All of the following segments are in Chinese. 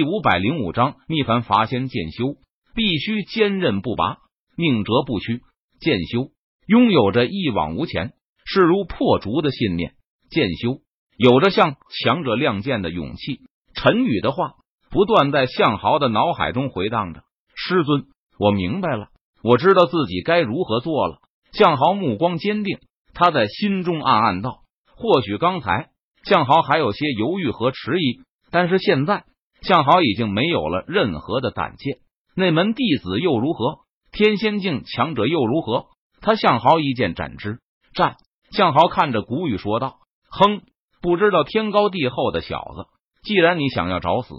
第五百零五章逆凡伐仙剑修，必须坚韧不拔，宁折不屈。剑修拥有着一往无前、势如破竹的信念。剑修有着向强者亮剑的勇气。陈宇的话不断在向豪的脑海中回荡着。师尊，我明白了，我知道自己该如何做了。向豪目光坚定，他在心中暗暗道：或许刚才向豪还有些犹豫和迟疑，但是现在。向豪已经没有了任何的胆怯，内门弟子又如何？天仙境强者又如何？他向豪一剑斩之。战！向豪看着古雨说道：“哼，不知道天高地厚的小子，既然你想要找死，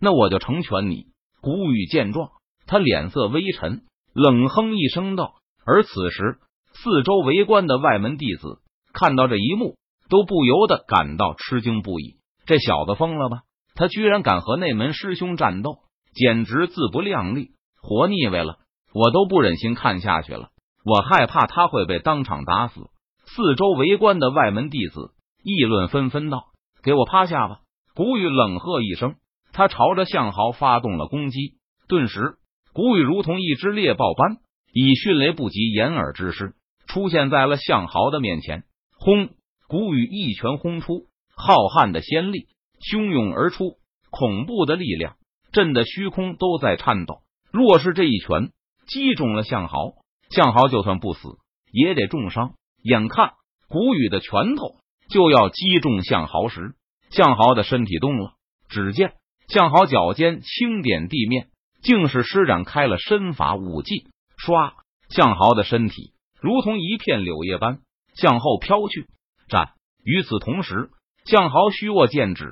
那我就成全你。”古雨见状，他脸色微沉，冷哼一声道：“而此时，四周围观的外门弟子看到这一幕，都不由得感到吃惊不已。这小子疯了吧？”他居然敢和内门师兄战斗，简直自不量力，活腻歪了！我都不忍心看下去了，我害怕他会被当场打死。四周围观的外门弟子议论纷纷道：“给我趴下吧！”古雨冷喝一声，他朝着向豪发动了攻击。顿时，古雨如同一只猎豹般，以迅雷不及掩耳之势出现在了向豪的面前。轰！古雨一拳轰出，浩瀚的仙力。汹涌而出，恐怖的力量震得虚空都在颤抖。若是这一拳击中了向豪，向豪就算不死也得重伤。眼看古雨的拳头就要击中向豪时，向豪的身体动了。只见向豪脚尖轻点地面，竟是施展开了身法武技。唰，向豪的身体如同一片柳叶般向后飘去。战！与此同时。向豪虚握剑指，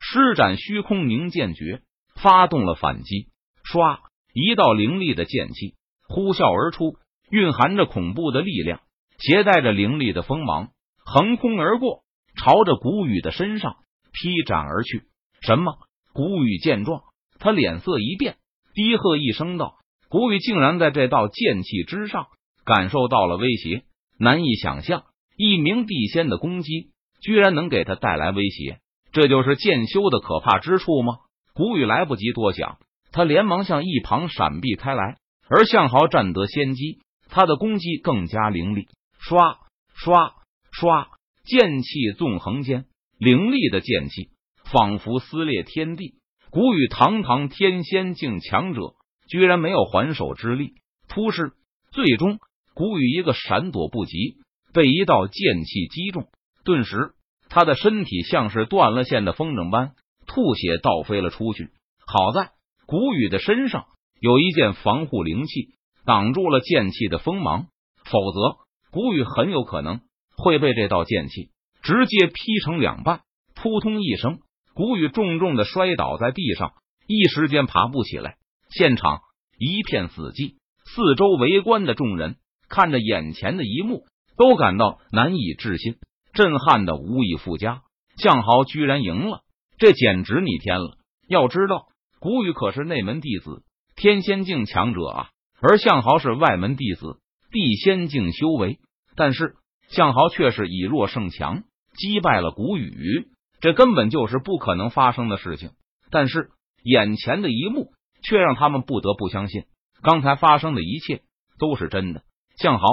施展虚空凝剑诀，发动了反击。唰，一道凌厉的剑气呼啸而出，蕴含着恐怖的力量，携带着凌厉的锋芒，横空而过，朝着古雨的身上劈斩而去。什么？古雨见状，他脸色一变，低喝一声道：“古雨竟然在这道剑气之上感受到了威胁，难以想象，一名地仙的攻击。”居然能给他带来威胁，这就是剑修的可怕之处吗？古雨来不及多想，他连忙向一旁闪避开来。而向豪占得先机，他的攻击更加凌厉，刷刷刷，剑气纵横间，凌厉的剑气仿佛撕裂天地。古雨堂堂天仙境强者，居然没有还手之力，突施，最终古雨一个闪躲不及，被一道剑气击中。顿时，他的身体像是断了线的风筝般吐血倒飞了出去。好在古雨的身上有一件防护灵气挡住了剑气的锋芒，否则古雨很有可能会被这道剑气直接劈成两半。扑通一声，古雨重重的摔倒在地上，一时间爬不起来。现场一片死寂，四周围观的众人看着眼前的一幕，都感到难以置信。震撼的无以复加，向豪居然赢了，这简直逆天了！要知道，古雨可是内门弟子，天仙境强者啊，而向豪是外门弟子，地仙境修为，但是向豪却是以弱胜强，击败了古雨，这根本就是不可能发生的事情。但是眼前的一幕却让他们不得不相信，刚才发生的一切都是真的，向豪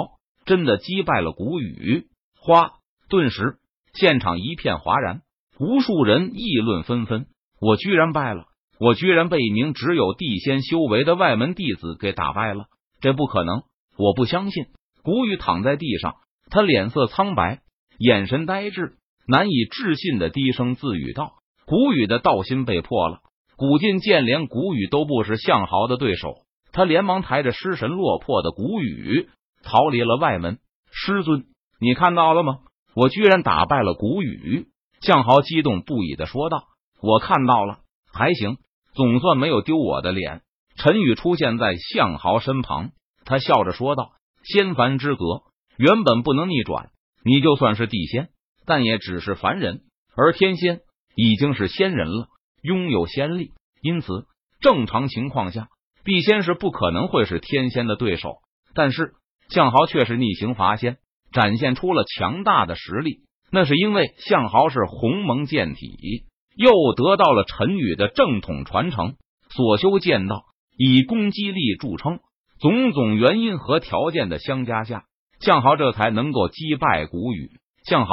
真的击败了古雨花。顿时，现场一片哗然，无数人议论纷纷。我居然败了！我居然被一名只有地仙修为的外门弟子给打败了！这不可能！我不相信！古雨躺在地上，他脸色苍白，眼神呆滞，难以置信的低声自语道：“古雨的道心被破了。”古进见连古雨都不是向豪的对手，他连忙抬着失神落魄的古雨逃离了外门。师尊，你看到了吗？我居然打败了古雨！向豪激动不已的说道：“我看到了，还行，总算没有丢我的脸。”陈宇出现在向豪身旁，他笑着说道：“仙凡之隔原本不能逆转，你就算是地仙，但也只是凡人，而天仙已经是仙人了，拥有仙力，因此正常情况下，地仙是不可能会是天仙的对手。但是向豪却是逆行伐仙。”展现出了强大的实力，那是因为向豪是鸿蒙剑体，又得到了陈宇的正统传承，所修剑道以攻击力著称。种种原因和条件的相加下，向豪这才能够击败古雨。向豪，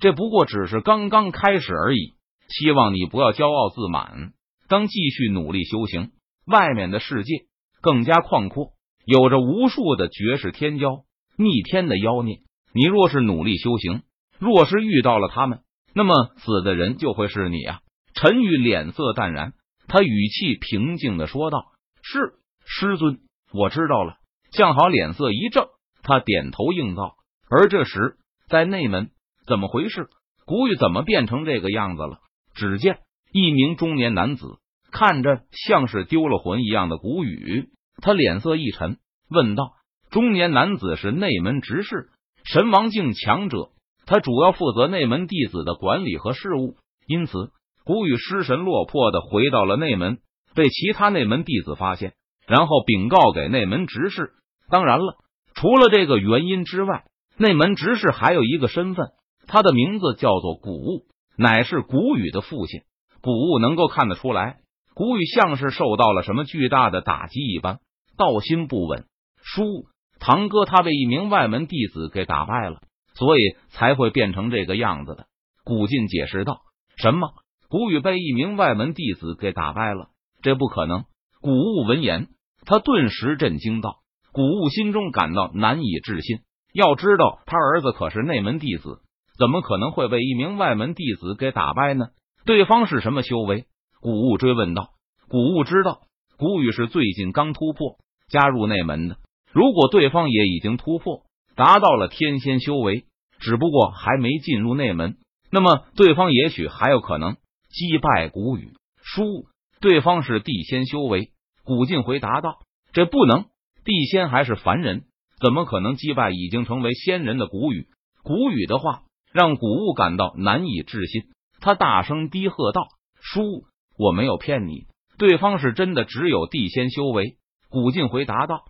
这不过只是刚刚开始而已。希望你不要骄傲自满，当继续努力修行。外面的世界更加宽阔，有着无数的绝世天骄、逆天的妖孽。你若是努力修行，若是遇到了他们，那么死的人就会是你啊！陈宇脸色淡然，他语气平静的说道：“是师尊，我知道了。”向好脸色一正，他点头应道。而这时，在内门，怎么回事？古玉怎么变成这个样子了？只见一名中年男子看着像是丢了魂一样的古雨，他脸色一沉，问道：“中年男子是内门执事，神王境强者，他主要负责内门弟子的管理和事务。因此，古雨失神落魄的回到了内门，被其他内门弟子发现，然后禀告给内门执事。当然了，除了这个原因之外，内门执事还有一个身份，他的名字叫做古物。”乃是古雨的父亲，古物能够看得出来，古雨像是受到了什么巨大的打击一般，道心不稳。书，堂哥他被一名外门弟子给打败了，所以才会变成这个样子的。古进解释道：“什么？古雨被一名外门弟子给打败了？这不可能！”古物闻言，他顿时震惊道：“古物心中感到难以置信，要知道他儿子可是内门弟子。”怎么可能会被一名外门弟子给打败呢？对方是什么修为？古物追问道。古物知道，古雨是最近刚突破加入内门的。如果对方也已经突破，达到了天仙修为，只不过还没进入内门，那么对方也许还有可能击败古雨。输，对方是地仙修为。古进回答道：“这不能，地仙还是凡人，怎么可能击败已经成为仙人的古雨？”古雨的话。让古物感到难以置信，他大声低喝道：“叔，我没有骗你，对方是真的只有地仙修为。”古进回答道：“